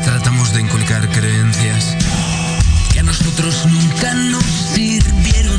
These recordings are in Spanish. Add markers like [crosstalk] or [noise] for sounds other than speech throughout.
tratamos de inculcar creencias que a nosotros nunca nos sirvieron.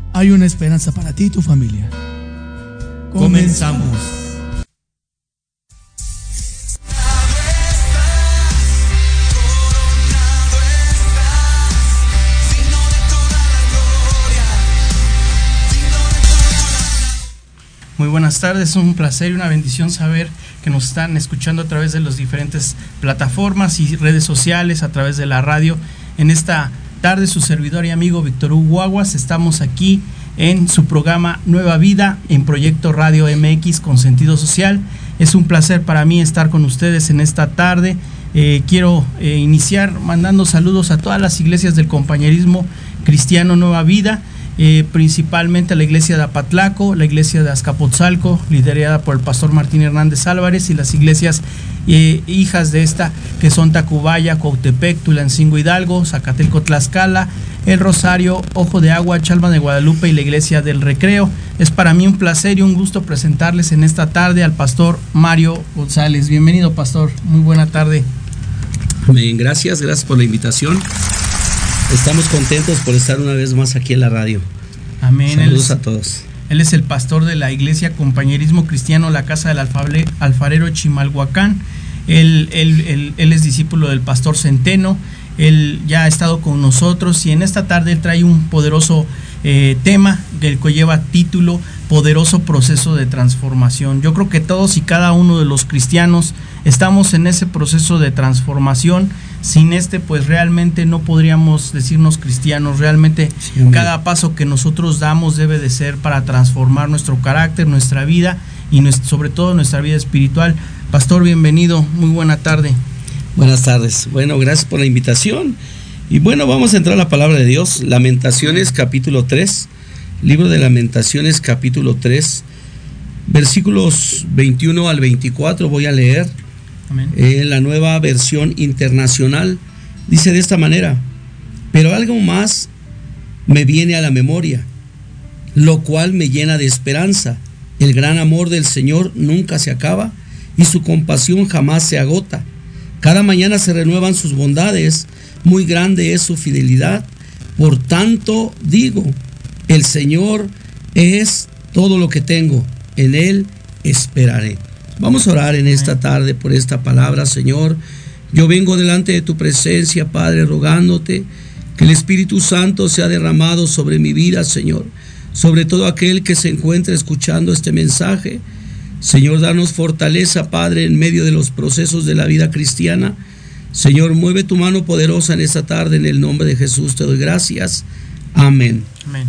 hay una esperanza para ti y tu familia. Comenzamos. Muy buenas tardes, un placer y una bendición saber que nos están escuchando a través de las diferentes plataformas y redes sociales, a través de la radio. En esta tarde, su servidor y amigo Víctor Hugo Aguas, estamos aquí en su programa Nueva Vida en Proyecto Radio MX con sentido social. Es un placer para mí estar con ustedes en esta tarde. Eh, quiero eh, iniciar mandando saludos a todas las iglesias del compañerismo cristiano Nueva Vida eh, principalmente la iglesia de Apatlaco, la iglesia de Azcapotzalco, liderada por el pastor Martín Hernández Álvarez, y las iglesias eh, hijas de esta, que son Tacubaya, Cuautepec, Tulancingo Hidalgo, Zacatelco Tlaxcala, El Rosario, Ojo de Agua, Chalma de Guadalupe y la iglesia del Recreo. Es para mí un placer y un gusto presentarles en esta tarde al pastor Mario González. Bienvenido, pastor. Muy buena tarde. Bien, gracias, gracias por la invitación. Estamos contentos por estar una vez más aquí en la radio. Amén. Saludos es, a todos. él es el pastor de la iglesia Compañerismo Cristiano, la Casa del Alfable- Alfarero Chimalhuacán. Él, él- él- él es discípulo del pastor Centeno. Él ya ha estado con nosotros y en esta tarde él trae un poderoso eh, tema del que lleva título Poderoso proceso de transformación. Yo creo que todos y cada uno de los cristianos estamos en ese proceso de transformación. Sin este, pues realmente no podríamos decirnos cristianos. Realmente cada paso que nosotros damos debe de ser para transformar nuestro carácter, nuestra vida y sobre todo nuestra vida espiritual. Pastor, bienvenido. Muy buena tarde. Buenas tardes. Bueno, gracias por la invitación. Y bueno, vamos a entrar a la palabra de Dios. Lamentaciones capítulo 3, Libro de Lamentaciones capítulo 3, versículos 21 al 24 voy a leer Amén. en la nueva versión internacional. Dice de esta manera, pero algo más me viene a la memoria, lo cual me llena de esperanza. El gran amor del Señor nunca se acaba y su compasión jamás se agota. Cada mañana se renuevan sus bondades, muy grande es su fidelidad. Por tanto digo, el Señor es todo lo que tengo, en Él esperaré. Vamos a orar en esta tarde por esta palabra, Señor. Yo vengo delante de tu presencia, Padre, rogándote que el Espíritu Santo sea derramado sobre mi vida, Señor, sobre todo aquel que se encuentre escuchando este mensaje. Señor, danos fortaleza, Padre, en medio de los procesos de la vida cristiana. Señor, mueve tu mano poderosa en esta tarde, en el nombre de Jesús te doy gracias. Amén. Amén.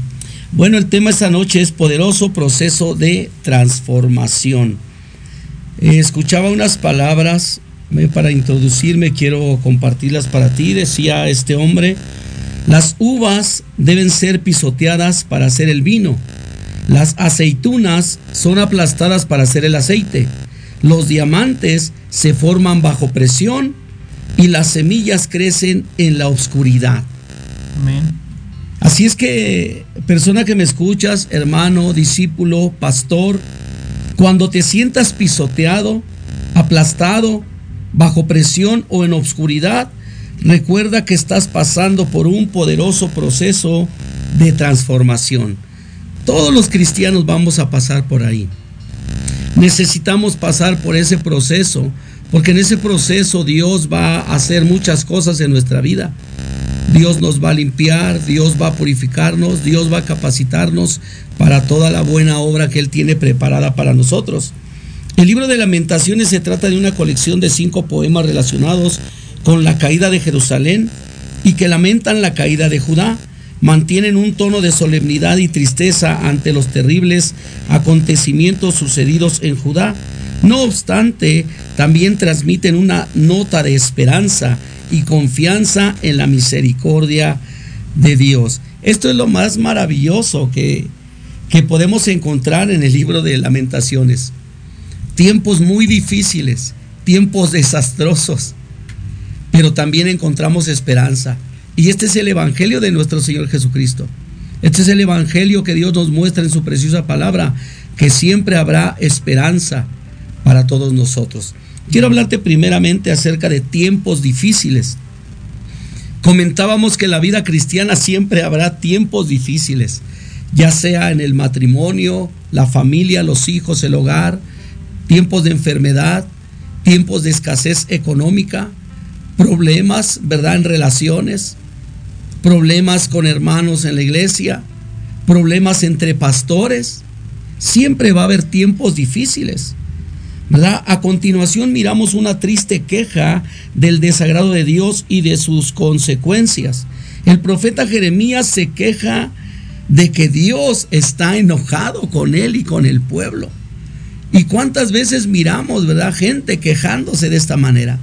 Bueno, el tema esta noche es poderoso proceso de transformación. Eh, escuchaba unas palabras eh, para introducirme, quiero compartirlas para ti. Decía este hombre, las uvas deben ser pisoteadas para hacer el vino. Las aceitunas son aplastadas para hacer el aceite. Los diamantes se forman bajo presión y las semillas crecen en la oscuridad. Amén. Así es que, persona que me escuchas, hermano, discípulo, pastor, cuando te sientas pisoteado, aplastado, bajo presión o en obscuridad, recuerda que estás pasando por un poderoso proceso de transformación. Todos los cristianos vamos a pasar por ahí. Necesitamos pasar por ese proceso, porque en ese proceso Dios va a hacer muchas cosas en nuestra vida. Dios nos va a limpiar, Dios va a purificarnos, Dios va a capacitarnos para toda la buena obra que Él tiene preparada para nosotros. El libro de lamentaciones se trata de una colección de cinco poemas relacionados con la caída de Jerusalén y que lamentan la caída de Judá. Mantienen un tono de solemnidad y tristeza ante los terribles acontecimientos sucedidos en Judá. No obstante, también transmiten una nota de esperanza y confianza en la misericordia de Dios. Esto es lo más maravilloso que, que podemos encontrar en el libro de lamentaciones. Tiempos muy difíciles, tiempos desastrosos, pero también encontramos esperanza. Y este es el Evangelio de nuestro Señor Jesucristo. Este es el Evangelio que Dios nos muestra en su preciosa palabra, que siempre habrá esperanza para todos nosotros. Quiero hablarte primeramente acerca de tiempos difíciles. Comentábamos que en la vida cristiana siempre habrá tiempos difíciles, ya sea en el matrimonio, la familia, los hijos, el hogar, tiempos de enfermedad, tiempos de escasez económica, problemas, ¿verdad?, en relaciones, problemas con hermanos en la iglesia, problemas entre pastores. Siempre va a haber tiempos difíciles. ¿verdad? A continuación miramos una triste queja del desagrado de Dios y de sus consecuencias. El profeta Jeremías se queja de que Dios está enojado con él y con el pueblo. ¿Y cuántas veces miramos, verdad, gente quejándose de esta manera?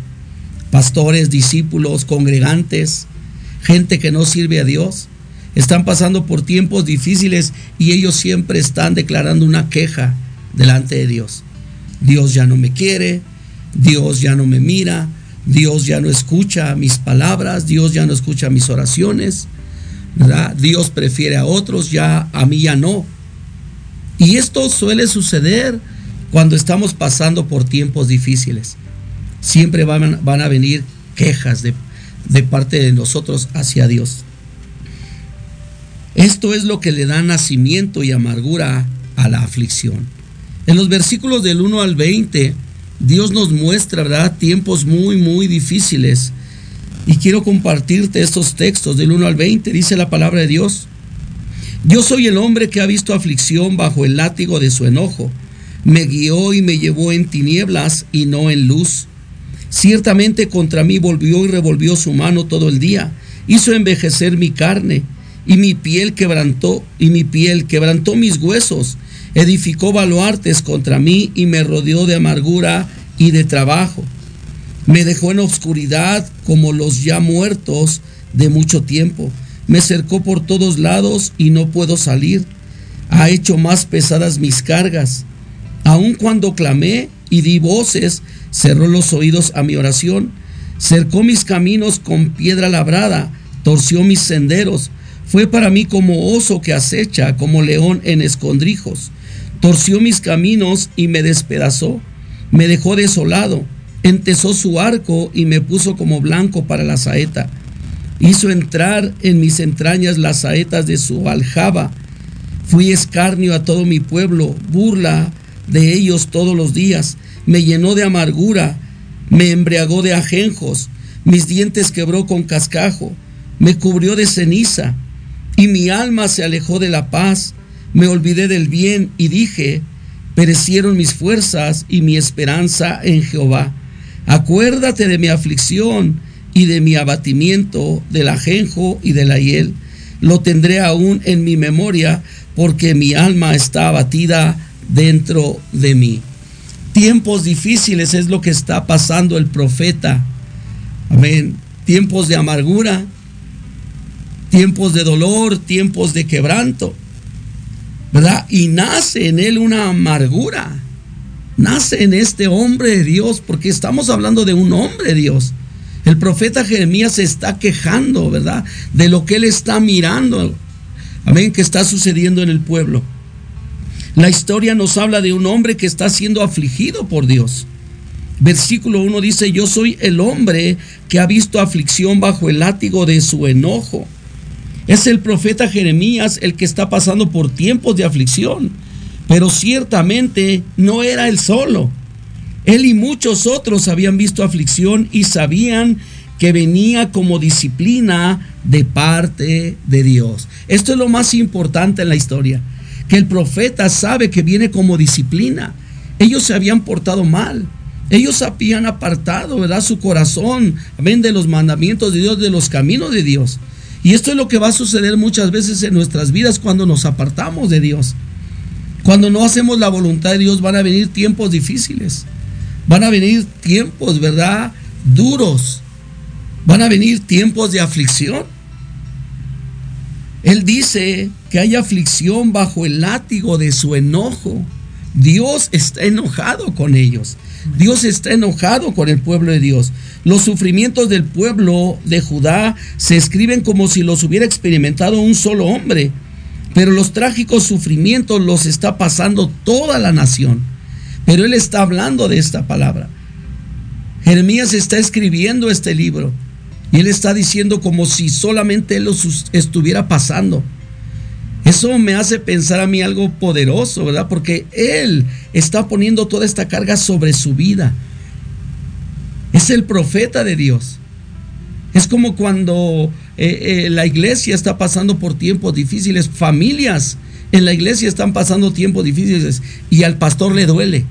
Pastores, discípulos, congregantes, gente que no sirve a Dios, están pasando por tiempos difíciles y ellos siempre están declarando una queja delante de Dios. Dios ya no me quiere, Dios ya no me mira, Dios ya no escucha mis palabras, Dios ya no escucha mis oraciones, ¿verdad? Dios prefiere a otros, ya a mí ya no. Y esto suele suceder cuando estamos pasando por tiempos difíciles. Siempre van, van a venir quejas de, de parte de nosotros hacia Dios. Esto es lo que le da nacimiento y amargura a la aflicción. En los versículos del 1 al 20, Dios nos muestra, ¿verdad?, tiempos muy, muy difíciles. Y quiero compartirte estos textos del 1 al 20. Dice la palabra de Dios. Yo soy el hombre que ha visto aflicción bajo el látigo de su enojo. Me guió y me llevó en tinieblas y no en luz. Ciertamente contra mí volvió y revolvió su mano todo el día. Hizo envejecer mi carne y mi piel quebrantó y mi piel quebrantó mis huesos edificó baluartes contra mí y me rodeó de amargura y de trabajo. Me dejó en obscuridad como los ya muertos de mucho tiempo. Me cercó por todos lados y no puedo salir. ha hecho más pesadas mis cargas. Aun cuando clamé y di voces, cerró los oídos a mi oración, cercó mis caminos con piedra labrada, torció mis senderos, fue para mí como oso que acecha, como león en escondrijos, torció mis caminos y me despedazó, me dejó desolado, entesó su arco y me puso como blanco para la saeta, hizo entrar en mis entrañas las saetas de su aljaba, fui escarnio a todo mi pueblo, burla de ellos todos los días, me llenó de amargura, me embriagó de ajenjos, mis dientes quebró con cascajo, me cubrió de ceniza, y mi alma se alejó de la paz, me olvidé del bien y dije, perecieron mis fuerzas y mi esperanza en Jehová. Acuérdate de mi aflicción y de mi abatimiento, del ajenjo y de la hiel. Lo tendré aún en mi memoria, porque mi alma está abatida dentro de mí. Tiempos difíciles es lo que está pasando el profeta. Amén. Tiempos de amargura, tiempos de dolor, tiempos de quebranto. ¿Verdad? Y nace en él una amargura. Nace en este hombre de Dios, porque estamos hablando de un hombre de Dios. El profeta Jeremías se está quejando, ¿verdad? De lo que él está mirando. Amén, que está sucediendo en el pueblo. La historia nos habla de un hombre que está siendo afligido por Dios. Versículo 1 dice, yo soy el hombre que ha visto aflicción bajo el látigo de su enojo. Es el profeta Jeremías el que está pasando por tiempos de aflicción, pero ciertamente no era él solo. Él y muchos otros habían visto aflicción y sabían que venía como disciplina de parte de Dios. Esto es lo más importante en la historia, que el profeta sabe que viene como disciplina. Ellos se habían portado mal. Ellos habían apartado, ¿verdad? Su corazón, amén, de los mandamientos de Dios, de los caminos de Dios. Y esto es lo que va a suceder muchas veces en nuestras vidas cuando nos apartamos de Dios. Cuando no hacemos la voluntad de Dios van a venir tiempos difíciles. Van a venir tiempos, ¿verdad? Duros. Van a venir tiempos de aflicción. Él dice que hay aflicción bajo el látigo de su enojo. Dios está enojado con ellos. Dios está enojado con el pueblo de Dios. Los sufrimientos del pueblo de Judá se escriben como si los hubiera experimentado un solo hombre, pero los trágicos sufrimientos los está pasando toda la nación. Pero él está hablando de esta palabra. Jeremías está escribiendo este libro y él está diciendo como si solamente él lo estuviera pasando. Eso me hace pensar a mí algo poderoso, ¿verdad? Porque Él está poniendo toda esta carga sobre su vida. Es el profeta de Dios. Es como cuando eh, eh, la iglesia está pasando por tiempos difíciles, familias en la iglesia están pasando tiempos difíciles y al pastor le duele.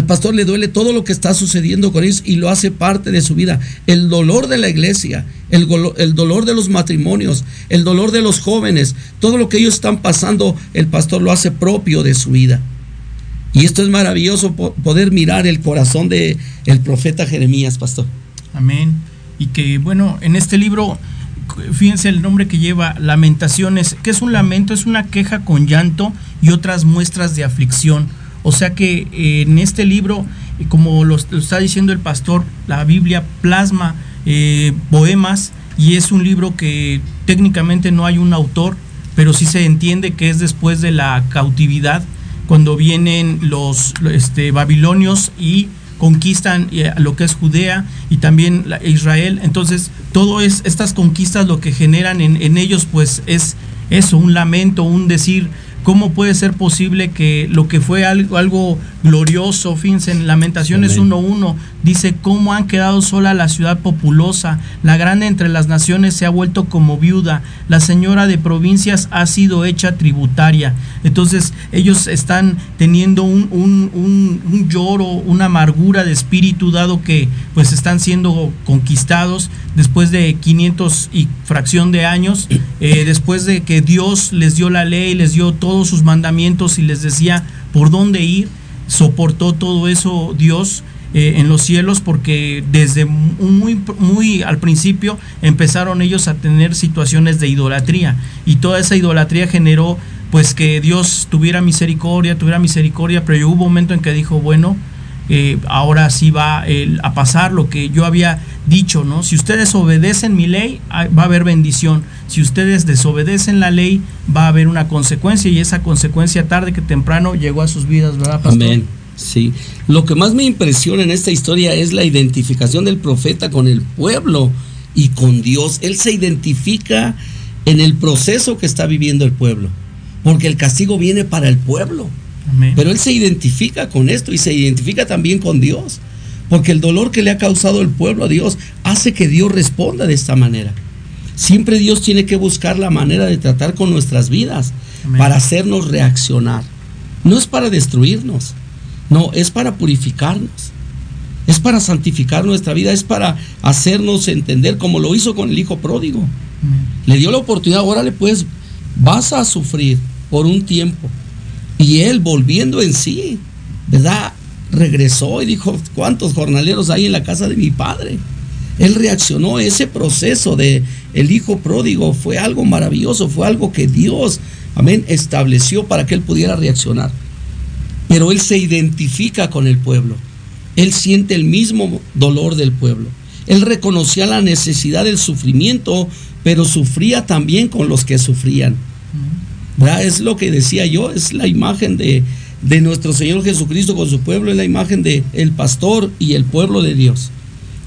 Al pastor le duele todo lo que está sucediendo con ellos y lo hace parte de su vida. El dolor de la iglesia, el, el, dolor de los matrimonios, el dolor de los jóvenes, todo lo que ellos están pasando, el pastor lo hace propio de su vida. Y esto es maravilloso poder mirar el corazón de el profeta Jeremías, pastor. Amén. Y que bueno, en este libro fíjense el nombre que lleva, Lamentaciones, que es un lamento, es una queja con llanto y otras muestras de aflicción o sea que eh, en este libro, eh, como lo, está diciendo el pastor, la Biblia plasma eh, poemas y es un libro que técnicamente no hay un autor, pero sí se entiende que es después de la cautividad, cuando vienen los este, babilonios y conquistan lo que es Judea y también Israel. Entonces, todo es estas conquistas lo que generan en, en ellos, pues es eso, un lamento, un decir, ¿Cómo puede ser posible que lo que fue algo, algo glorioso, fíjense, en Lamentaciones 1.1, dice, ¿cómo han quedado sola la ciudad populosa? La grande entre las naciones se ha vuelto como viuda, la señora de provincias ha sido hecha tributaria. Entonces ellos están teniendo un, lloro, una amargura de espíritu, dado que pues están siendo conquistados después de 500 y fracción de años, eh, después de que Dios les dio la ley, les dio todos sus mandamientos y les decía por dónde ir, soportó todo eso Dios eh, en los cielos porque desde muy, muy al principio empezaron ellos a tener situaciones de idolatría. Y toda esa idolatría generó pues que Dios tuviera misericordia, tuviera misericordia, pero hubo un momento en que dijo, bueno, eh, ahora sí va a pasar lo que yo había dicho, ¿no? Si ustedes obedecen mi ley, va a haber bendición. Si ustedes desobedecen la ley, va a haber una consecuencia y esa consecuencia tarde que temprano llegó a sus vidas, ¿verdad, pastor? Amén. Sí. Lo que más me impresiona en esta historia es la identificación del profeta con el pueblo y con Dios. Él se identifica en el proceso que está viviendo el pueblo, porque el castigo viene para el pueblo. Amén. Pero él se identifica con esto y se identifica también con Dios, porque el dolor que le ha causado el pueblo a Dios hace que Dios responda de esta manera. Siempre Dios tiene que buscar la manera de tratar con nuestras vidas Amén. para hacernos reaccionar. No es para destruirnos, no, es para purificarnos. Es para santificar nuestra vida, es para hacernos entender como lo hizo con el hijo pródigo. Amén. Le dio la oportunidad, órale pues, vas a sufrir por un tiempo. Y él volviendo en sí, ¿verdad? Regresó y dijo, ¿cuántos jornaleros hay en la casa de mi padre? Él reaccionó, ese proceso de el hijo pródigo fue algo maravilloso, fue algo que Dios, amén, estableció para que él pudiera reaccionar. Pero él se identifica con el pueblo. Él siente el mismo dolor del pueblo. Él reconocía la necesidad del sufrimiento, pero sufría también con los que sufrían. Es lo que decía yo, es la imagen de, de nuestro Señor Jesucristo con su pueblo, es la imagen de el pastor y el pueblo de Dios.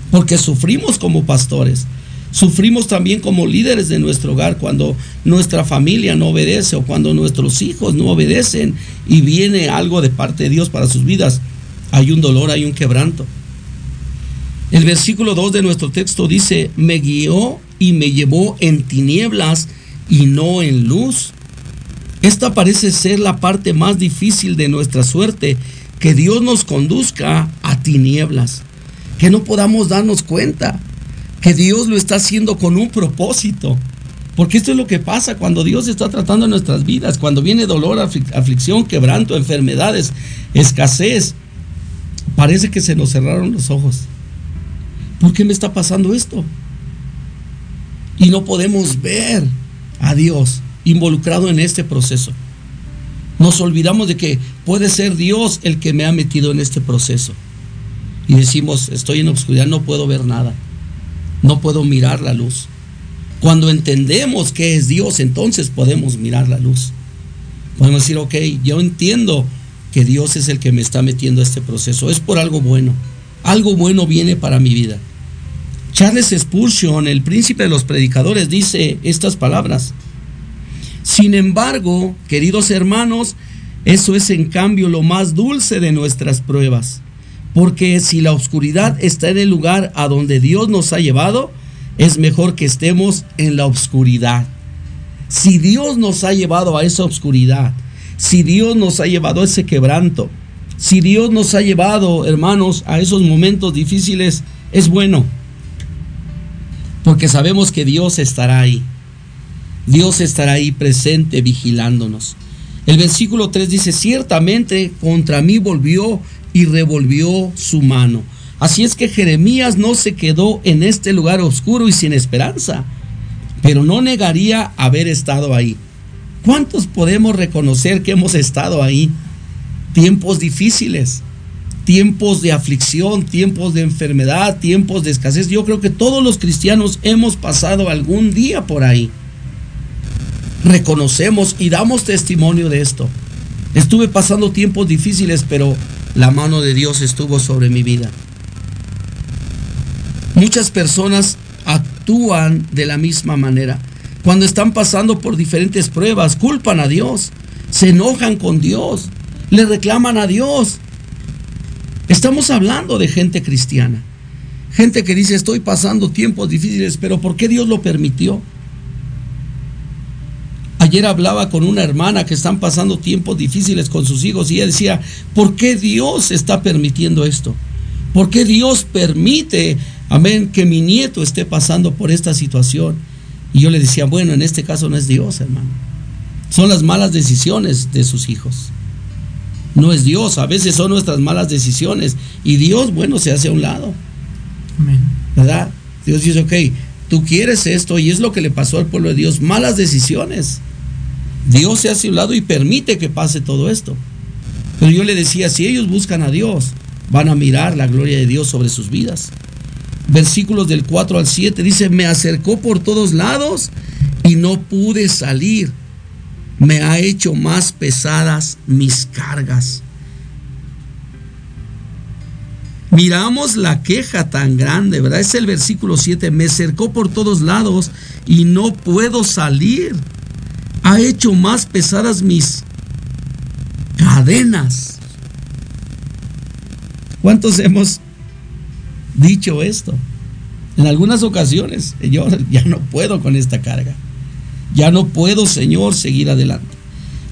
Porque sufrimos como pastores, sufrimos también como líderes de nuestro hogar cuando nuestra familia no obedece o cuando nuestros hijos no obedecen y viene algo de parte de Dios para sus vidas. Hay un dolor, hay un quebranto. El versículo 2 de nuestro texto dice, me guió y me llevó en tinieblas y no en luz. Esta parece ser la parte más difícil de nuestra suerte, que Dios nos conduzca a tinieblas, que no podamos darnos cuenta, que Dios lo está haciendo con un propósito. Porque esto es lo que pasa cuando Dios está tratando nuestras vidas, cuando viene dolor, aflic- aflicción, quebranto, enfermedades, escasez. Parece que se nos cerraron los ojos. ¿Por qué me está pasando esto? Y no podemos ver a Dios involucrado en este proceso. Nos olvidamos de que puede ser Dios el que me ha metido en este proceso. Y decimos, estoy en obscuridad, no puedo ver nada. No puedo mirar la luz. Cuando entendemos que es Dios, entonces podemos mirar la luz. Podemos decir, ok, yo entiendo que Dios es el que me está metiendo a este proceso. Es por algo bueno. Algo bueno viene para mi vida. Charles Spurgeon, el príncipe de los predicadores, dice estas palabras. Sin embargo, queridos hermanos, eso es en cambio lo más dulce de nuestras pruebas. Porque si la oscuridad está en el lugar a donde Dios nos ha llevado, es mejor que estemos en la oscuridad. Si Dios nos ha llevado a esa oscuridad, si Dios nos ha llevado a ese quebranto, si Dios nos ha llevado, hermanos, a esos momentos difíciles, es bueno. Porque sabemos que Dios estará ahí. Dios estará ahí presente vigilándonos. El versículo 3 dice, ciertamente contra mí volvió y revolvió su mano. Así es que Jeremías no se quedó en este lugar oscuro y sin esperanza, pero no negaría haber estado ahí. ¿Cuántos podemos reconocer que hemos estado ahí? Tiempos difíciles, tiempos de aflicción, tiempos de enfermedad, tiempos de escasez. Yo creo que todos los cristianos hemos pasado algún día por ahí. Reconocemos y damos testimonio de esto. Estuve pasando tiempos difíciles, pero la mano de Dios estuvo sobre mi vida. Muchas personas actúan de la misma manera. Cuando están pasando por diferentes pruebas, culpan a Dios, se enojan con Dios, le reclaman a Dios. Estamos hablando de gente cristiana. Gente que dice, estoy pasando tiempos difíciles, pero ¿por qué Dios lo permitió? Ayer hablaba con una hermana que están pasando tiempos difíciles con sus hijos y ella decía, ¿por qué Dios está permitiendo esto? ¿Por qué Dios permite, amén, que mi nieto esté pasando por esta situación? Y yo le decía, bueno, en este caso no es Dios, hermano. Son las malas decisiones de sus hijos. No es Dios, a veces son nuestras malas decisiones. Y Dios, bueno, se hace a un lado. Amén. ¿verdad? Dios dice, ok, tú quieres esto y es lo que le pasó al pueblo de Dios, malas decisiones. Dios se hace un lado y permite que pase todo esto. Pero yo le decía, si ellos buscan a Dios, van a mirar la gloria de Dios sobre sus vidas. Versículos del 4 al 7 dice, me acercó por todos lados y no pude salir. Me ha hecho más pesadas mis cargas. Miramos la queja tan grande, ¿verdad? Es el versículo 7. Me cercó por todos lados y no puedo salir. Ha hecho más pesadas mis cadenas. ¿Cuántos hemos dicho esto? En algunas ocasiones, yo ya no puedo con esta carga. Ya no puedo, Señor, seguir adelante.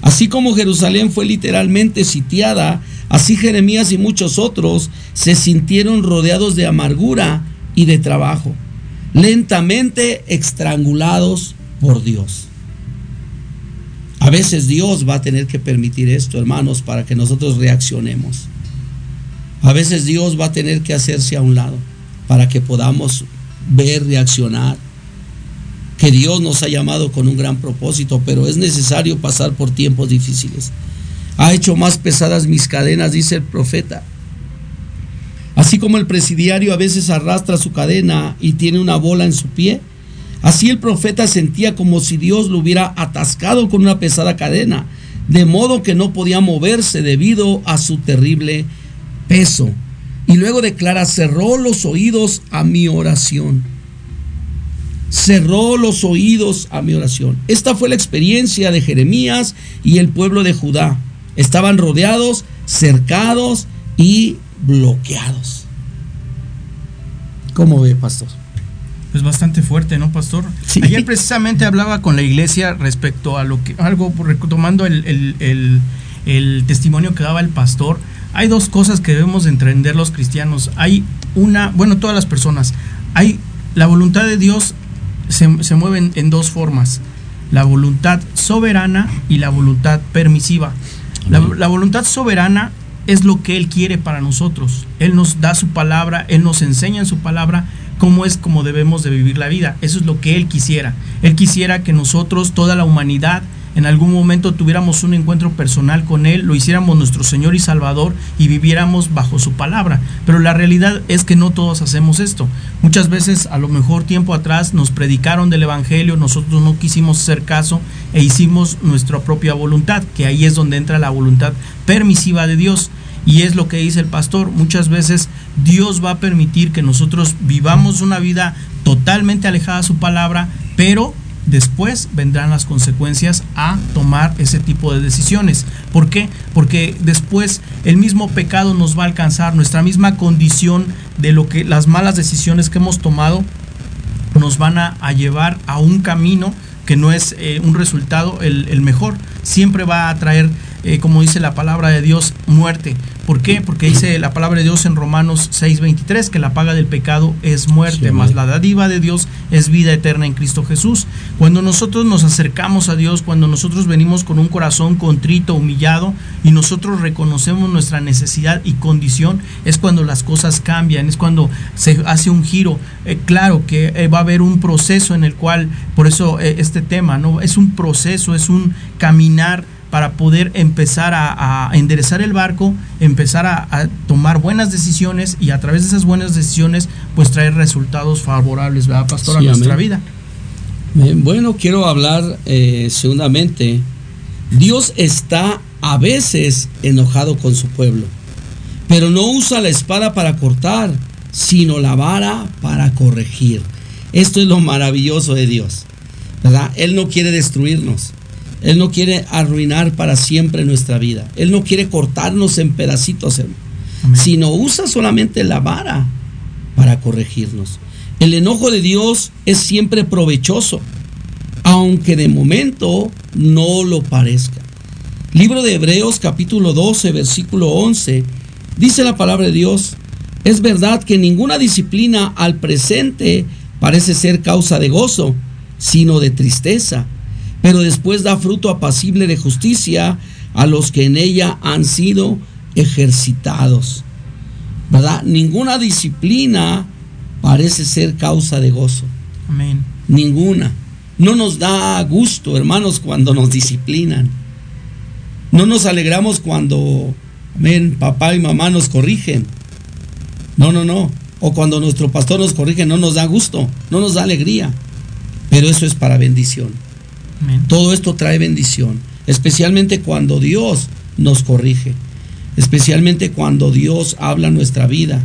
Así como Jerusalén fue literalmente sitiada, así Jeremías y muchos otros se sintieron rodeados de amargura y de trabajo, lentamente estrangulados por Dios. Veces Dios va a tener que permitir esto, hermanos, para que nosotros reaccionemos. A veces Dios va a tener que hacerse a un lado para que podamos ver, reaccionar. Que Dios nos ha llamado con un gran propósito, pero es necesario pasar por tiempos difíciles. Ha hecho más pesadas mis cadenas, dice el profeta. Así como el presidiario a veces arrastra su cadena y tiene una bola en su pie, así el profeta sentía como si Dios lo hubiera atascado con una pesada cadena, de modo que no podía moverse debido a su terrible peso. Y luego declara, cerró los oídos a mi oración. Cerró los oídos a mi oración. Esta fue la experiencia de Jeremías y el pueblo de Judá. Estaban rodeados, cercados y bloqueados. ¿Cómo ve, pastor? Pues bastante fuerte, ¿no, pastor? Sí. Ayer precisamente hablaba con la iglesia respecto a lo que, algo, retomando el, el- el- el testimonio que daba el pastor. Hay dos cosas que debemos de entender los cristianos. Hay una, bueno, todas las personas. Hay la voluntad de Dios se, se mueve en, en dos formas. La voluntad soberana y la voluntad permisiva. La, la voluntad soberana es lo que Él quiere para nosotros. Él nos da su palabra, Él nos enseña en su palabra cómo es como debemos de vivir la vida. Eso es lo que Él quisiera. Él quisiera que nosotros, toda la humanidad, en algún momento tuviéramos un encuentro personal con Él, lo hiciéramos nuestro Señor y Salvador y viviéramos bajo su palabra. Pero la realidad es que no todos hacemos esto. Muchas veces, a lo mejor tiempo atrás, nos predicaron del Evangelio, nosotros no quisimos hacer caso e hicimos nuestra propia voluntad, que ahí es donde entra la voluntad permisiva de Dios. Y es lo que dice el pastor, muchas veces Dios va a permitir que nosotros vivamos una vida totalmente alejada de su palabra, pero después vendrán las consecuencias a tomar ese tipo de decisiones. ¿Por qué? Porque después el mismo pecado nos va a alcanzar, nuestra misma condición de lo que las malas decisiones que hemos tomado nos van a, llevar a un camino que no es eh, un resultado el, el mejor. Siempre va a traer, eh, como dice la palabra de Dios, muerte. ¿Por qué? Porque dice la palabra de Dios en Romanos 6:23 que la paga del pecado es muerte, Sí, más la dádiva de Dios es vida eterna en Cristo Jesús. Cuando nosotros nos acercamos a Dios, cuando nosotros venimos con un corazón contrito, humillado, y nosotros reconocemos nuestra necesidad y condición, es cuando las cosas cambian, es cuando se hace un giro. Eh, claro que eh, va a haber un proceso en el cual, por eso este tema, ¿no? Es un proceso, es un caminar para poder empezar a, a enderezar el barco, empezar a, a tomar buenas decisiones y a través de esas buenas decisiones, pues traer resultados favorables, ¿verdad, pastor, a Sí, nuestra amén. vida? Bueno, quiero hablar eh, segundamente. Dios está a veces enojado con su pueblo, pero no usa la espada para cortar, sino la vara para corregir. Esto es lo maravilloso de Dios, ¿verdad? Él no quiere destruirnos. Él no quiere arruinar para siempre nuestra vida. Él no quiere cortarnos en pedacitos, hermano Amén. sino usa solamente la vara para corregirnos. El enojo de Dios es siempre provechoso, aunque de momento no lo parezca. Libro de Hebreos capítulo 12, versículo 11, dice la palabra de Dios, es verdad que ninguna disciplina al presente parece ser causa de gozo, sino de tristeza, pero después da fruto apacible de justicia a los que en ella han sido ejercitados. ¿Verdad? Ninguna disciplina parece ser causa de gozo. Amén. Ninguna. No nos da gusto, hermanos, cuando nos disciplinan. No nos alegramos cuando, amén, papá y mamá nos corrigen. No, no, no. O cuando nuestro pastor nos corrige, no nos da gusto, no nos da alegría. Pero eso es para bendición. Todo esto trae bendición, especialmente cuando Dios nos corrige, especialmente cuando Dios habla nuestra vida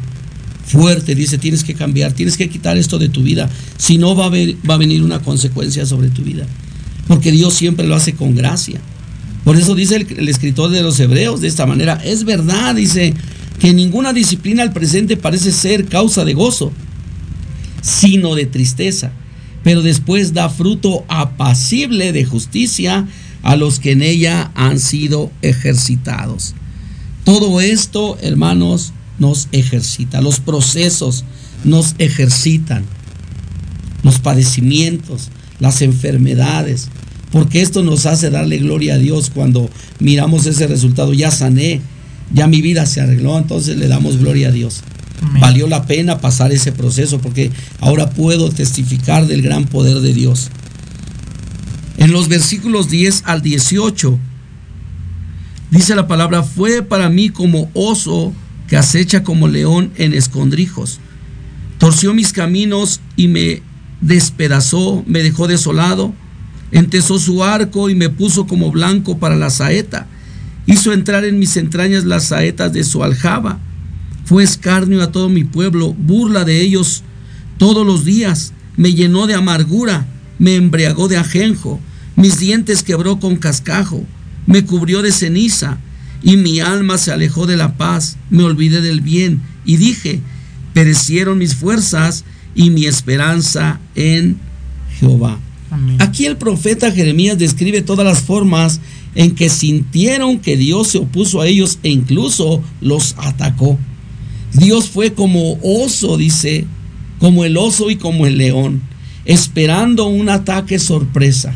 fuerte, dice, tienes que cambiar, tienes que quitar esto de tu vida, si no va a, venir una consecuencia sobre tu vida, porque Dios siempre lo hace con gracia. Por eso dice el escritor de los Hebreos de esta manera, es verdad, dice, que ninguna disciplina al presente parece ser causa de gozo, sino de tristeza, pero después da fruto apacible de justicia a los que en ella han sido ejercitados. Todo esto, hermanos, nos ejercita, los procesos nos ejercitan, los padecimientos, las enfermedades, porque esto nos hace darle gloria a Dios cuando miramos ese resultado, ya sané, ya mi vida se arregló, entonces le damos gloria a Dios. Valió la pena pasar ese proceso porque ahora puedo testificar del gran poder de Dios. En los versículos 10 al 18 dice la palabra, fue para mí como oso que acecha como león en escondrijos. Torció mis caminos y me despedazó, me dejó desolado. Entesó su arco y me puso como blanco para la saeta. Hizo entrar en mis entrañas las saetas de su aljaba. Fue escarnio a todo mi pueblo, burla de ellos todos los días. Me llenó de amargura, me embriagó de ajenjo. Mis dientes quebró con cascajo, me cubrió de ceniza. Y mi alma se alejó de la paz, me olvidé del bien. Y dije, perecieron mis fuerzas y mi esperanza en Jehová. Amén. Aquí el profeta Jeremías describe todas las formas en que sintieron que Dios se opuso a ellos e incluso los atacó. Dios fue como oso, dice, como el oso y como el león, esperando un ataque sorpresa.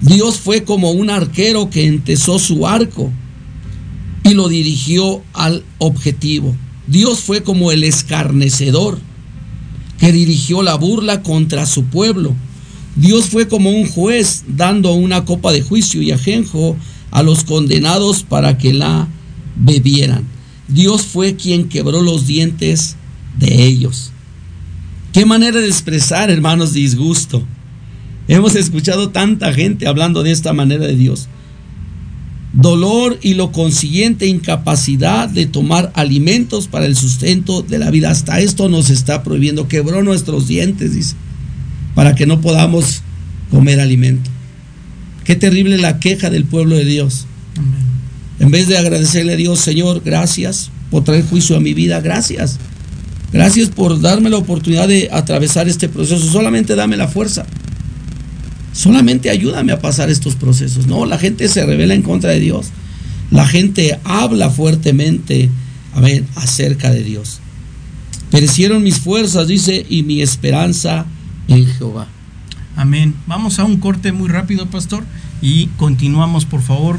Dios fue como un arquero que entesó su arco y lo dirigió al objetivo. Dios fue como el escarnecedor que dirigió la burla contra su pueblo. Dios fue como un juez dando una copa de juicio y ajenjo a los condenados para que la bebieran. Dios fue quien quebró los dientes de ellos. Qué manera de expresar, hermanos, disgusto. Hemos escuchado tanta gente hablando de esta manera de Dios. Dolor y lo consiguiente incapacidad de tomar alimentos para el sustento de la vida. Hasta esto nos está prohibiendo. Quebró nuestros dientes, dice, para que no podamos comer alimento. Qué terrible la queja del pueblo de Dios. Amén. En vez de agradecerle a Dios, Señor, gracias por traer juicio a mi vida, gracias. Gracias por darme la oportunidad de atravesar este proceso. Solamente dame la fuerza. Solamente ayúdame a pasar estos procesos. No, la gente se revela en contra de Dios. La gente habla fuertemente, a ver, acerca de Dios. Perecieron mis fuerzas, dice, y mi esperanza en Jehová. Amén. Vamos a un corte muy rápido, pastor, y continuamos, por favor,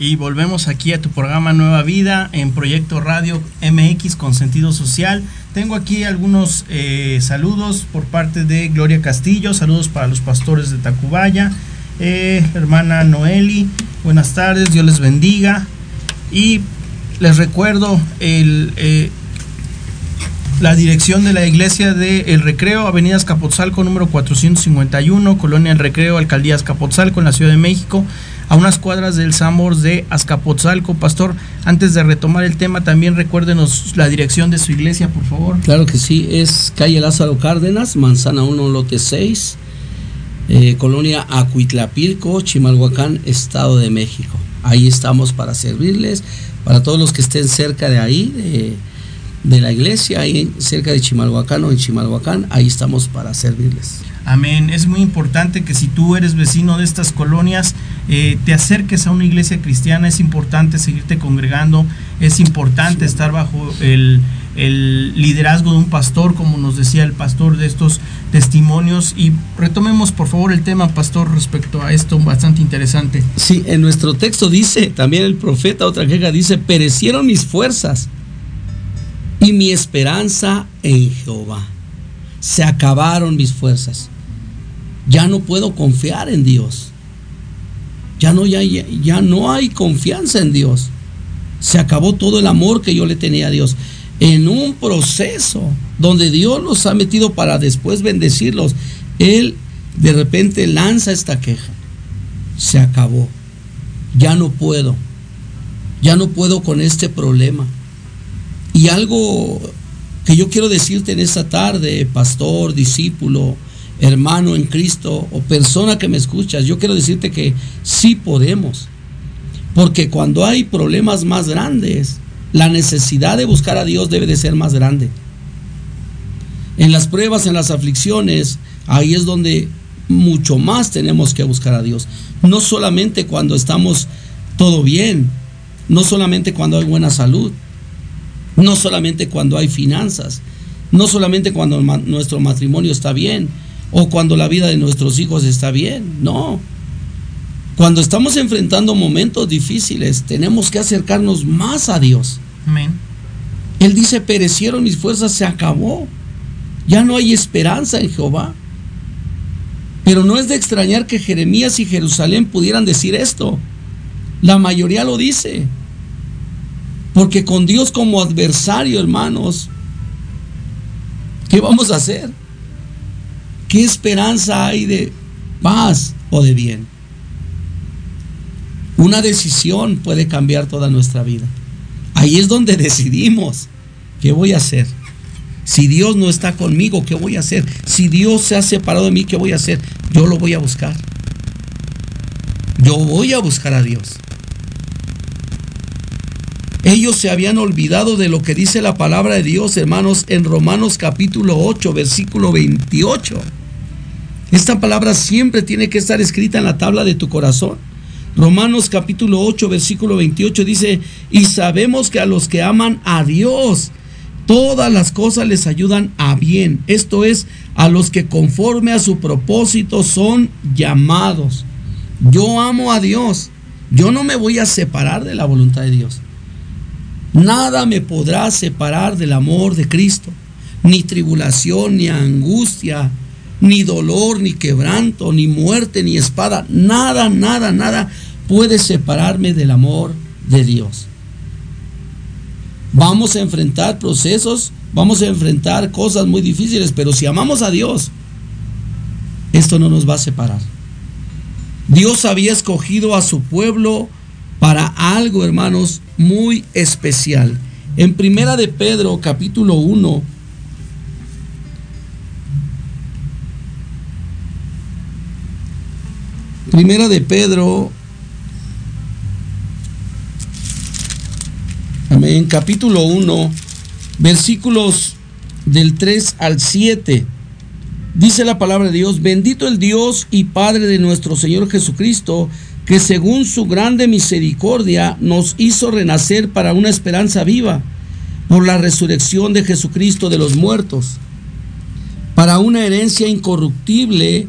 Y volvemos aquí a tu programa Nueva Vida en Proyecto Radio MX con sentido social. Tengo aquí algunos eh, saludos por parte de Gloria Castillo, saludos para los pastores de Tacubaya, eh, hermana Noeli, buenas tardes, Dios les bendiga. Y les recuerdo el, eh, la dirección de la iglesia de El Recreo, Avenida Escapotzalco, número 451, Colonia El Recreo, Alcaldía Escapotzalco, en la Ciudad de México, a unas cuadras del Samor de Azcapotzalco. Pastor, antes de retomar el tema, también recuérdenos la dirección de su iglesia, por favor. Claro que sí, es calle Lázaro Cárdenas, Manzana 1, lote 6, eh, Colonia Acuitlapilco, Chimalhuacán, Estado de México. Ahí estamos para servirles, para todos los que estén cerca de ahí, de, de la iglesia, ahí cerca de Chimalhuacán o en Chimalhuacán, ahí estamos para servirles. Amén. Es muy importante que si tú eres vecino de estas colonias, eh, te acerques a una iglesia cristiana. Es importante seguirte congregando. Es importante estar bajo el, el liderazgo de un pastor, como nos decía el pastor de estos testimonios. Y retomemos, por favor, el tema, pastor, respecto a esto, bastante interesante. Sí, en nuestro texto dice, también el profeta, otra queja, dice, perecieron mis fuerzas y mi esperanza en Jehová. Se acabaron mis fuerzas. Ya no puedo confiar en Dios. Ya no, ya, ya no hay confianza en Dios. Se acabó todo el amor que yo le tenía a Dios. En un proceso donde Dios los ha metido para después bendecirlos, Él de repente lanza esta queja. Se acabó. Ya no puedo. Ya no puedo con este problema. Y algo que yo quiero decirte en esta tarde, pastor, discípulo, hermano en Cristo o persona que me escuchas, yo quiero decirte que sí podemos. Porque cuando hay problemas más grandes, la necesidad de buscar a Dios debe de ser más grande. En las pruebas, en las aflicciones, ahí es donde mucho más tenemos que buscar a Dios. No solamente cuando estamos todo bien, no solamente cuando hay buena salud, no solamente cuando hay finanzas, no solamente cuando nuestro matrimonio está bien o cuando la vida de nuestros hijos está bien, no. Cuando estamos enfrentando momentos difíciles, tenemos que acercarnos más a Dios. Amén. Él dice, perecieron mis fuerzas, se acabó. Ya no hay esperanza en Jehová. Pero no es de extrañar que Jeremías y Jerusalén pudieran decir esto. La mayoría lo dice. Porque con Dios como adversario, hermanos, ¿qué vamos a hacer? ¿Qué esperanza hay de paz o de bien? Una decisión puede cambiar toda nuestra vida. Ahí es donde decidimos qué voy a hacer. Si Dios no está conmigo, ¿qué voy a hacer? Si Dios se ha separado de mí, ¿qué voy a hacer? Yo lo voy a buscar. Yo voy a buscar a Dios. Ellos se habían olvidado de lo que dice la palabra de Dios, hermanos, en Romanos capítulo 8, versículo 28. Esta palabra siempre tiene que estar escrita en la tabla de tu corazón. Romanos capítulo 8, versículo 28 dice, y sabemos que a los que aman a Dios, todas las cosas les ayudan a bien. Esto es, a los que conforme a su propósito son llamados. Yo amo a Dios. Yo no me voy a separar de la voluntad de Dios. Nada me podrá separar del amor de Cristo. Ni tribulación, ni angustia, ni dolor, ni quebranto, ni muerte, ni espada. Nada, nada, nada puede separarme del amor de Dios. Vamos a enfrentar procesos, vamos a enfrentar cosas muy difíciles, pero si amamos a Dios, esto no nos va a separar. Dios había escogido a su pueblo para algo, hermanos, muy especial. En Primera de Pedro, capítulo 1, Primera de Pedro, amén, capítulo 1, versículos del 3 al 7. Dice la palabra de Dios, bendito el Dios y Padre de nuestro Señor Jesucristo, que según su grande misericordia nos hizo renacer para una esperanza viva por la resurrección de Jesucristo de los muertos, para una herencia incorruptible,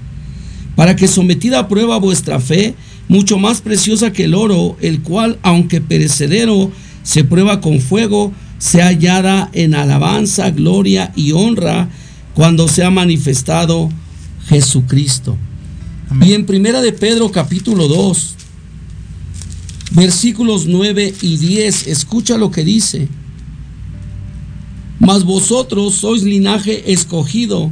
para que sometida a prueba vuestra fe, mucho más preciosa que el oro, el cual, aunque perecedero, se prueba con fuego, sea hallada en alabanza, gloria y honra cuando sea manifestado Jesucristo. Y en Primera de Pedro capítulo 2, versículos 9 y 10, escucha lo que dice. Mas vosotros sois linaje escogido,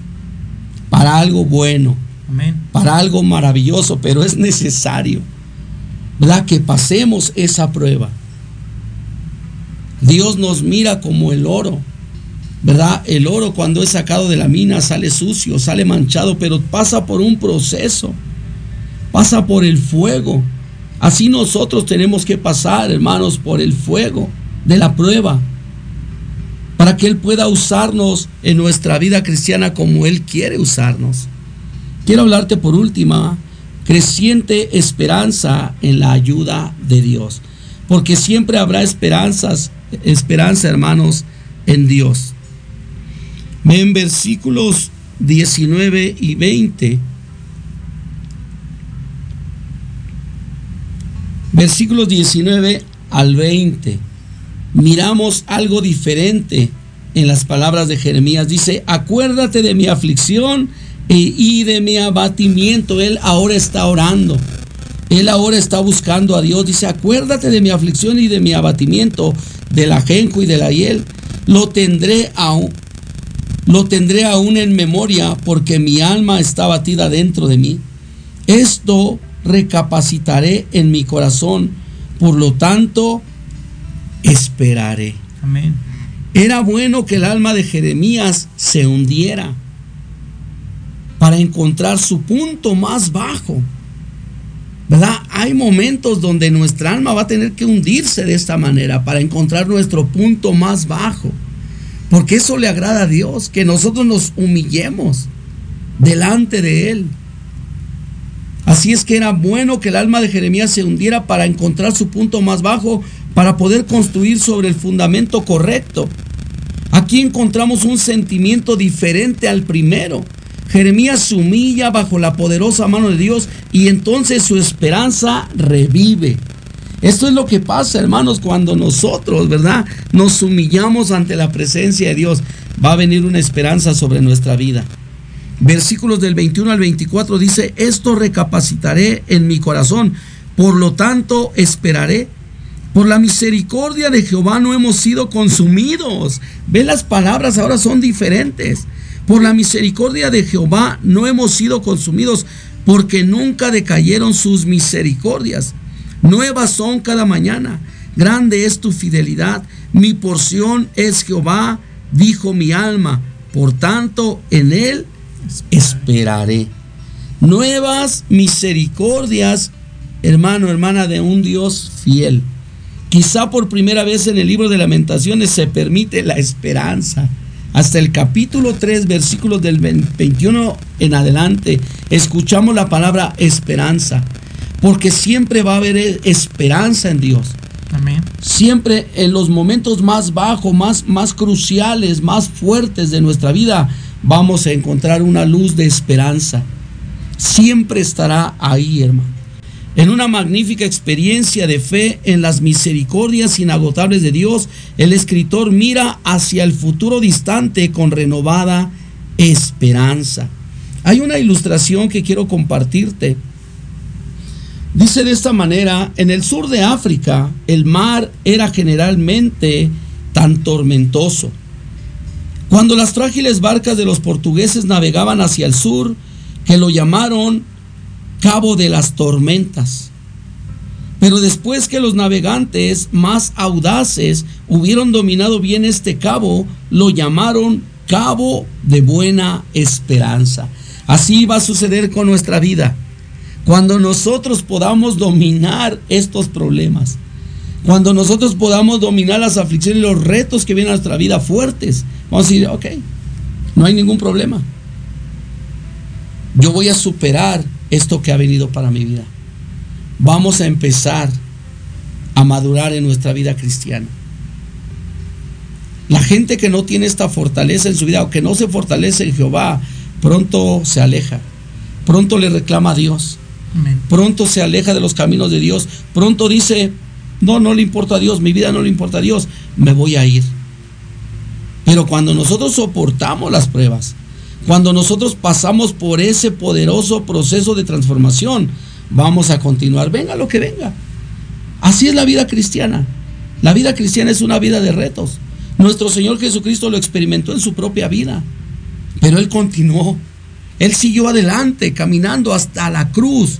para algo bueno, para algo maravilloso, pero es necesario, ¿verdad? Que pasemos esa prueba. Dios nos mira como el oro, ¿verdad? El oro cuando es sacado de la mina sale sucio, sale manchado, pero pasa por un proceso, pasa por el fuego. Así nosotros tenemos que pasar, hermanos, por el fuego de la prueba, para que Él pueda usarnos en nuestra vida cristiana como Él quiere usarnos. Quiero hablarte por última, creciente esperanza en la ayuda de Dios, porque siempre habrá esperanzas, esperanza, hermanos, en Dios. En versículos 19 y 20. Versículos 19 al 20. Miramos algo diferente en las palabras de Jeremías. Dice, acuérdate de mi aflicción y de mi abatimiento. Él ahora está orando. Él ahora está buscando a Dios. Dice, acuérdate de mi aflicción y de mi abatimiento, del ajenco y de la hiel. Lo tendré aún, lo tendré aún en memoria porque mi alma está batida dentro de mí. Esto recapacitaré en mi corazón, por lo tanto, esperaré. Amén. Era bueno que el alma de Jeremías se hundiera para encontrar su punto más bajo. ¿Verdad? Hay momentos donde nuestra alma va a tener que hundirse de esta manera para encontrar nuestro punto más bajo. Porque eso le agrada a Dios, que nosotros nos humillemos delante de Él. Así es que era bueno que el alma de Jeremías se hundiera para encontrar su punto más bajo, para poder construir sobre el fundamento correcto. Aquí encontramos un sentimiento diferente al primero. Jeremías se humilla bajo la poderosa mano de Dios y entonces su esperanza revive. Esto es lo que pasa, hermanos, cuando nosotros, ¿verdad? Nos humillamos ante la presencia de Dios. Va a venir una esperanza sobre nuestra vida. Versículos del 21 al 24 dice, esto recapacitaré en mi corazón, por lo tanto esperaré. Por la misericordia de Jehová no hemos sido consumidos. Ve las palabras ahora son diferentes. Por la misericordia de Jehová no hemos sido consumidos porque nunca decayeron sus misericordias. Nuevas son cada mañana. Grande es tu fidelidad. Mi porción es Jehová, dijo mi alma. Por tanto, en él esperaré. Nuevas misericordias, hermano, hermana, de un Dios fiel. Quizá por primera vez en el libro de lamentaciones se permite la esperanza. Hasta el capítulo 3, versículos del 21 en adelante, escuchamos la palabra esperanza. Porque siempre va a haber esperanza en Dios. Amén. Siempre en los momentos más bajos, más, más cruciales, más fuertes de nuestra vida, vamos a encontrar una luz de esperanza. Siempre estará ahí, hermano. En una magnífica experiencia de fe en las misericordias inagotables de Dios, el escritor mira hacia el futuro distante con renovada esperanza. Hay una ilustración que quiero compartirte. Dice de esta manera, en el sur de África el mar era generalmente tan tormentoso. Cuando las frágiles barcas de los portugueses navegaban hacia el sur, que lo llamaron Cabo de las Tormentas. Pero después que los navegantes más audaces hubieron dominado bien este cabo, lo llamaron Cabo de Buena Esperanza. Así va a suceder con nuestra vida. Cuando nosotros podamos dominar estos problemas, cuando nosotros podamos dominar las aflicciones y los retos que vienen a nuestra vida fuertes, vamos a decir, ok, no hay ningún problema. Yo voy a superar esto que ha venido para mi vida. Vamos a empezar a madurar en nuestra vida cristiana. La gente que no tiene esta fortaleza en su vida o que no se fortalece en Jehová, pronto se aleja, pronto le reclama a Dios, Amén. pronto se aleja de los caminos de Dios, pronto dice, no, no le importa a Dios, mi vida no le importa a Dios, me voy a ir. Pero cuando nosotros soportamos las pruebas, cuando nosotros pasamos por ese poderoso proceso de transformación, vamos a continuar, venga lo que venga. Así es la vida cristiana. La vida cristiana es una vida de retos. Nuestro Señor Jesucristo lo experimentó en su propia vida, pero Él continuó. Él siguió adelante, caminando hasta la cruz.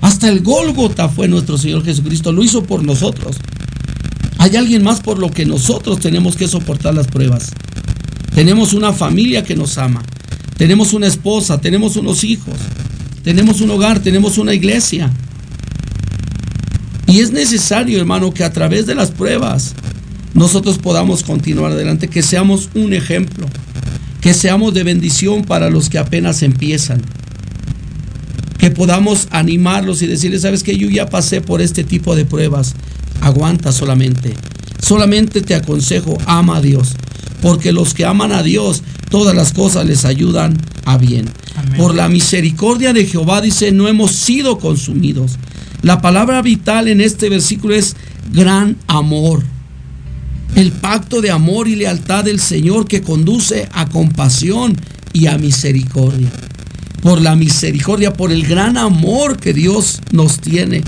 Hasta el Gólgota fue nuestro Señor Jesucristo. Lo hizo por nosotros. Hay alguien más por lo que nosotros tenemos que soportar las pruebas. Tenemos una familia que nos ama. Tenemos una esposa, tenemos unos hijos, tenemos un hogar, tenemos una iglesia. Y es necesario, hermano, que a través de las pruebas nosotros podamos continuar adelante, que seamos un ejemplo, que seamos de bendición para los que apenas empiezan. Que podamos animarlos y decirles, sabes que yo ya pasé por este tipo de pruebas, aguanta solamente. Solamente te aconsejo, ama a Dios, porque los que aman a Dios, todas las cosas les ayudan a bien. Amén. Por la misericordia de Jehová dice, no hemos sido consumidos. La palabra vital en este versículo es gran amor. El pacto de amor y lealtad del Señor que conduce a compasión y a misericordia. Por la misericordia, por el gran amor que Dios nos tiene.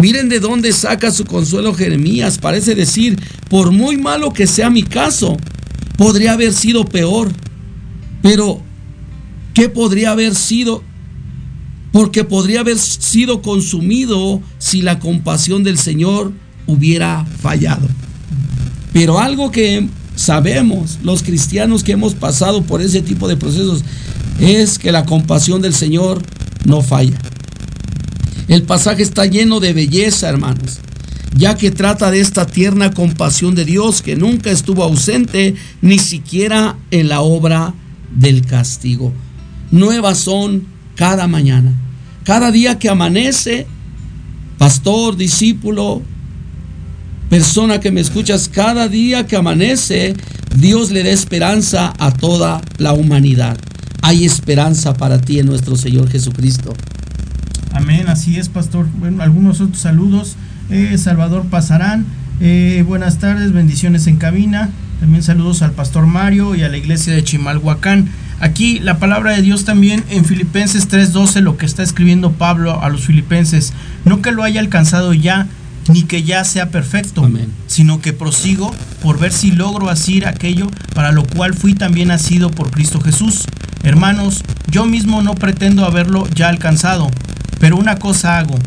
Miren de dónde saca su consuelo Jeremías. Parece decir, por muy malo que sea mi caso, podría haber sido peor. Pero, ¿qué podría haber sido? Porque podría haber sido consumido si la compasión del Señor hubiera fallado. Pero algo que sabemos los cristianos que hemos pasado por ese tipo de procesos es que la compasión del Señor no falla. El pasaje está lleno de belleza, hermanos, ya que trata de esta tierna compasión de Dios que nunca estuvo ausente ni siquiera en la obra del castigo. Nuevas son cada mañana. Cada día que amanece, pastor, discípulo, persona que me escuchas, cada día que amanece, Dios le da esperanza a toda la humanidad. Hay esperanza para ti en nuestro Señor Jesucristo. Amén, así es, pastor. Bueno, algunos otros saludos. Eh, Salvador Pasarán, eh, buenas tardes, bendiciones en cabina. También saludos al pastor Mario y a la iglesia de Chimalhuacán. Aquí la palabra de Dios también en Filipenses 3:12, lo que está escribiendo Pablo a los filipenses. No que lo haya alcanzado ya, ni que ya sea perfecto, sino que prosigo por ver si logro asir aquello para lo cual fui también asido por Cristo Jesús. Hermanos, yo mismo no pretendo haberlo ya alcanzado, pero una cosa hago,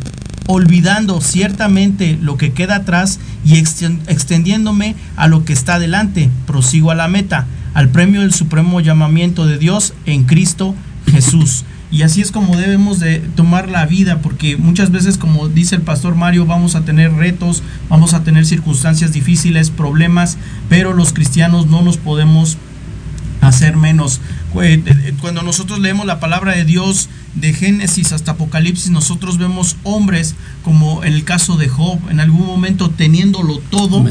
olvidando ciertamente lo que queda atrás y exten- extendiéndome a lo que está delante, prosigo a la meta, al premio del supremo llamamiento de Dios en Cristo Jesús. Y así es como debemos de tomar la vida, porque muchas veces, como dice el pastor Mario, vamos a tener retos, vamos a tener circunstancias difíciles, problemas, pero los cristianos no nos podemos hacer menos. Eh, eh, Cuando nosotros leemos la palabra de Dios de Génesis hasta Apocalipsis, nosotros vemos hombres como en el caso de Job, en algún momento teniéndolo todo,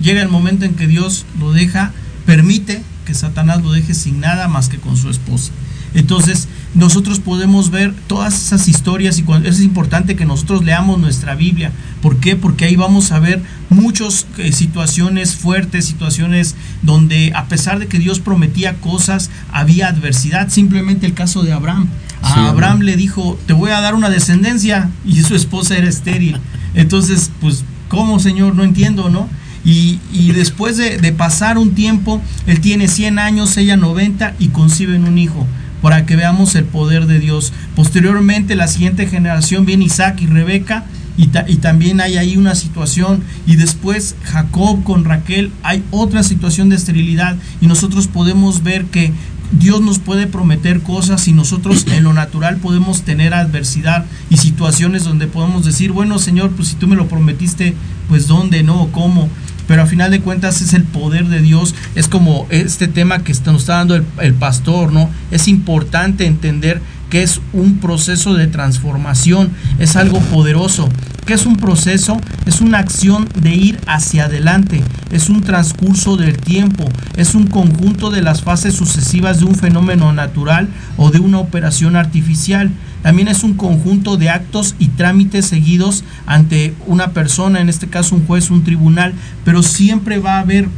llega el momento en que Dios lo deja, permite que Satanás lo deje sin nada más que con su esposa. Entonces, nosotros podemos ver todas esas historias y cuando, es importante que nosotros leamos nuestra Biblia. ¿Por qué? Porque ahí vamos a ver muchas situaciones fuertes, situaciones donde a pesar de que Dios prometía cosas, había adversidad. Simplemente el caso de Abraham. A Sí, Abraham le dijo, te voy a dar una descendencia y su esposa era estéril. Entonces, pues, ¿cómo, Señor? No entiendo, ¿no? Y, y después de, de pasar un tiempo, él tiene 100 años, ella 90 y conciben un hijo para que veamos el poder de Dios. Posteriormente, la siguiente generación viene Isaac y Rebeca y, y también hay ahí una situación. Y después Jacob con Raquel hay otra situación de esterilidad y nosotros podemos ver que Dios nos puede prometer cosas y nosotros en lo natural podemos tener adversidad y situaciones donde podemos decir, bueno Señor, pues si tú me lo prometiste, pues dónde, no, cómo. Pero a final de cuentas es el poder de Dios, es como este tema que nos está dando el, el pastor, ¿no? Es importante entender que es un proceso de transformación, es algo poderoso. ¿Qué es un proceso? Es una acción de ir hacia adelante, es un transcurso del tiempo, es un conjunto de las fases sucesivas de un fenómeno natural o de una operación artificial. También es un conjunto de actos y trámites seguidos ante una persona, en este caso un juez, un tribunal, pero siempre va a haber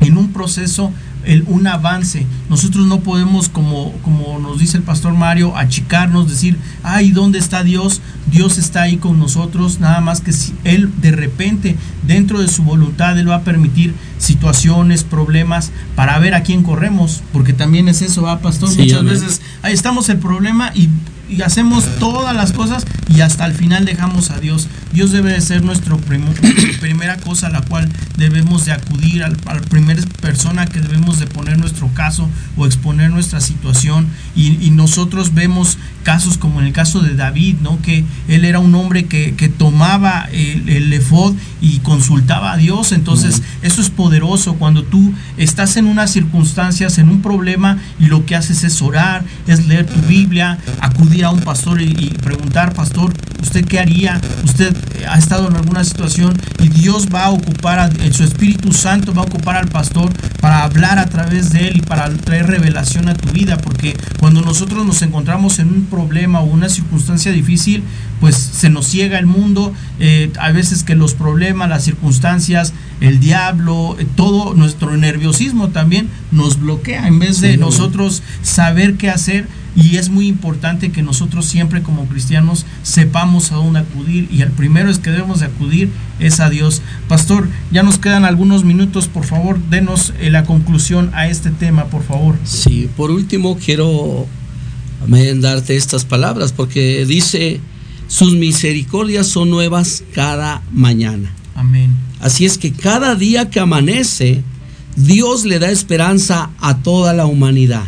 en un proceso el, un avance. Nosotros no podemos, como, como nos dice el pastor Mario, achicarnos, decir, ay, ¿dónde está Dios? Dios está ahí con nosotros, nada más que si Él de repente, dentro de su voluntad, Él va a permitir situaciones, problemas, para ver a quién corremos, porque también es eso, ¿va, pastor? Sí, Muchas veces ahí estamos el problema y, y hacemos todas las cosas y hasta el final dejamos a Dios. Dios debe de ser nuestra [clears throat] primera cosa a la cual debemos de acudir, a la primera persona que debemos de poner nuestro caso o exponer nuestra situación. Y, y nosotros vemos casos como en el caso de David, ¿no? Que él era un hombre que, que tomaba el, el efod y consultaba a Dios. Entonces, eso es poderoso cuando tú estás en unas circunstancias, en un problema, y lo que haces es orar, es leer tu Biblia, acudir a un pastor y, y preguntar, pastor, ¿usted qué haría? ¿Usted ha estado en alguna situación? Y Dios va a ocupar, a, su Espíritu Santo va a ocupar al pastor para hablar a través de él y para traer revelación a tu vida, porque cuando nosotros nos encontramos en un problema o una circunstancia difícil, pues se nos ciega el mundo, eh, a veces que los problemas, las circunstancias, el diablo, eh, todo nuestro nerviosismo también nos bloquea en vez de Sí, nosotros saber qué hacer y es muy importante que nosotros siempre como cristianos sepamos a dónde acudir y el primero es que debemos de acudir es a Dios. Pastor, ya nos quedan algunos minutos, por favor, denos eh, la conclusión a este tema, por favor. Sí, por último quiero amén, darte estas palabras porque dice, sus misericordias son nuevas cada mañana. Amén. Así es que cada día que amanece, Dios le da esperanza a toda la humanidad.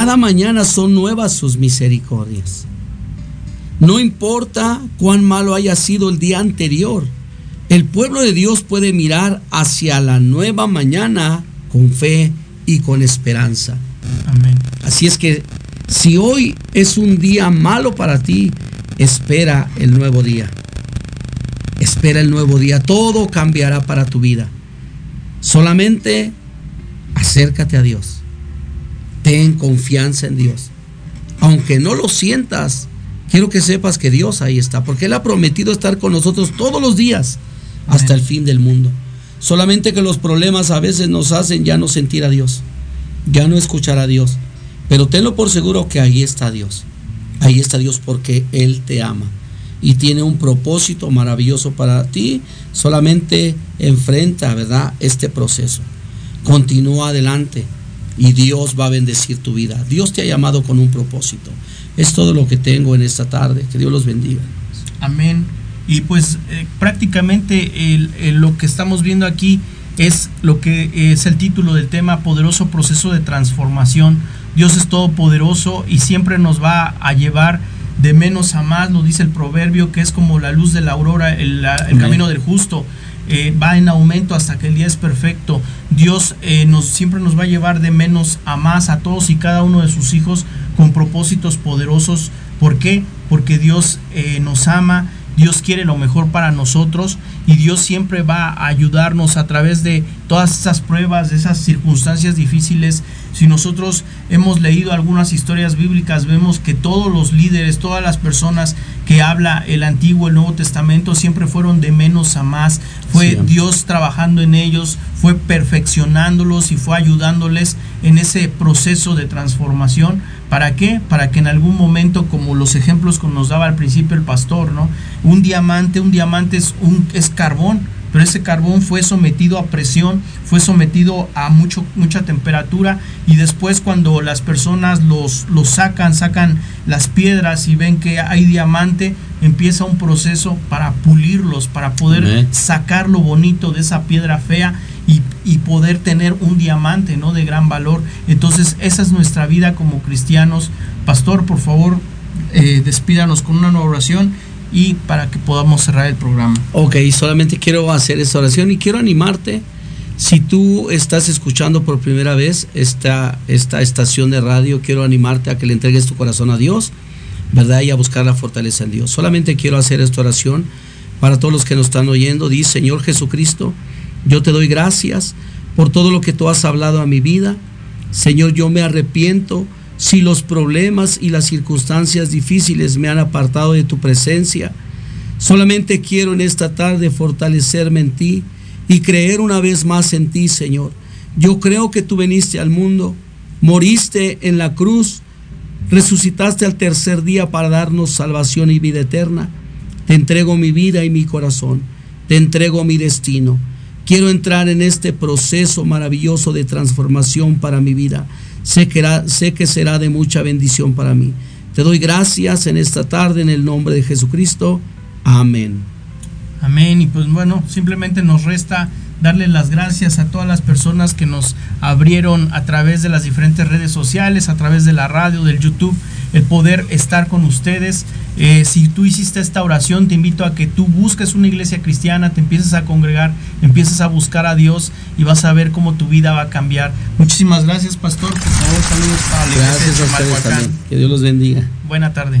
Cada mañana son nuevas sus misericordias. No importa cuán malo haya sido el día anterior, el pueblo de Dios puede mirar hacia la nueva mañana con fe y con esperanza. Amén. Así es que si hoy es un día malo para ti, espera el nuevo día. Espera el nuevo día. Todo cambiará para tu vida. Solamente acércate a Dios. Ten confianza en Dios. Aunque no lo sientas, quiero que sepas que Dios ahí está, porque Él ha prometido estar con nosotros todos los días hasta el fin del mundo. Solamente que los problemas a veces nos hacen ya no sentir a Dios, ya no escuchar a Dios. Pero tenlo por seguro que ahí está Dios. Ahí está Dios porque Él te ama. y tiene un propósito maravilloso para ti. Solamente enfrenta, ¿verdad?, este proceso. Continúa adelante y Dios va a bendecir tu vida. Dios te ha llamado con un propósito. Es todo lo que tengo en esta tarde. Que Dios los bendiga. Amén. Y pues eh, prácticamente el- el- lo que estamos viendo aquí es lo que es el título del tema, poderoso proceso de transformación. Dios es todopoderoso y siempre nos va a llevar de menos a más, nos dice el proverbio, que es como la luz de la aurora, el, camino del justo. Eh, va en aumento hasta que el día es perfecto. Dios eh, nos, siempre nos va a llevar de menos a más a todos y cada uno de sus hijos con propósitos poderosos. ¿Por qué? Porque Dios eh, nos ama, Dios quiere lo mejor para nosotros y Dios siempre va a ayudarnos a través de todas esas pruebas, de esas circunstancias difíciles. Si nosotros hemos leído algunas historias bíblicas, vemos que todos los líderes, todas las personas que habla el Antiguo, el Nuevo Testamento, siempre fueron de menos a más. Fue Sí. Dios trabajando en ellos, fue perfeccionándolos y fue ayudándoles en ese proceso de transformación. ¿Para qué? Para que en algún momento, como los ejemplos que nos daba al principio el pastor, ¿no? Un diamante, un diamante es, un, es carbón, pero ese carbón fue sometido a presión, fue sometido a mucho, mucha temperatura y después cuando las personas los, los sacan, sacan las piedras y ven que hay diamante, empieza un proceso para pulirlos, para poder Amén. sacar lo bonito de esa piedra fea y, y poder tener un diamante ¿no? de gran valor. Entonces esa es nuestra vida como cristianos. Pastor, por favor, eh, despídanos con una nueva oración y para que podamos cerrar el programa. Ok, solamente quiero hacer esta oración y quiero animarte. Si tú estás escuchando por primera vez esta, esta estación de radio, quiero animarte a que le entregues tu corazón a Dios, ¿verdad? Y a buscar la fortaleza en Dios. Solamente quiero hacer esta oración para todos los que nos están oyendo. Dice, Señor Jesucristo, yo te doy gracias por todo lo que tú has hablado a mi vida. Señor, yo me arrepiento si los problemas y las circunstancias difíciles me han apartado de tu presencia. Solamente quiero en esta tarde fortalecerme en ti y creer una vez más en ti, Señor. Yo creo que tú viniste al mundo, moriste en la cruz, resucitaste al tercer día para darnos salvación y vida eterna. Te entrego mi vida y mi corazón, te entrego mi destino. Quiero entrar en este proceso maravilloso de transformación para mi vida. Sé que, será de mucha bendición para mí. Te doy gracias en esta tarde en el nombre de Jesucristo. Amén. Amén. Y pues bueno, simplemente nos resta darle las gracias a todas las personas que nos abrieron a través de las diferentes redes sociales, a través de la radio, del YouTube, el poder estar con ustedes. Eh, si tú hiciste esta oración, te invito a que tú busques una iglesia cristiana, te empieces a congregar, empieces a buscar a Dios y vas a ver cómo tu vida va a cambiar. Muchísimas gracias, pastor. Por favor, saludos a la iglesia Gracias de a ustedes. Que Dios los bendiga. Buena tarde.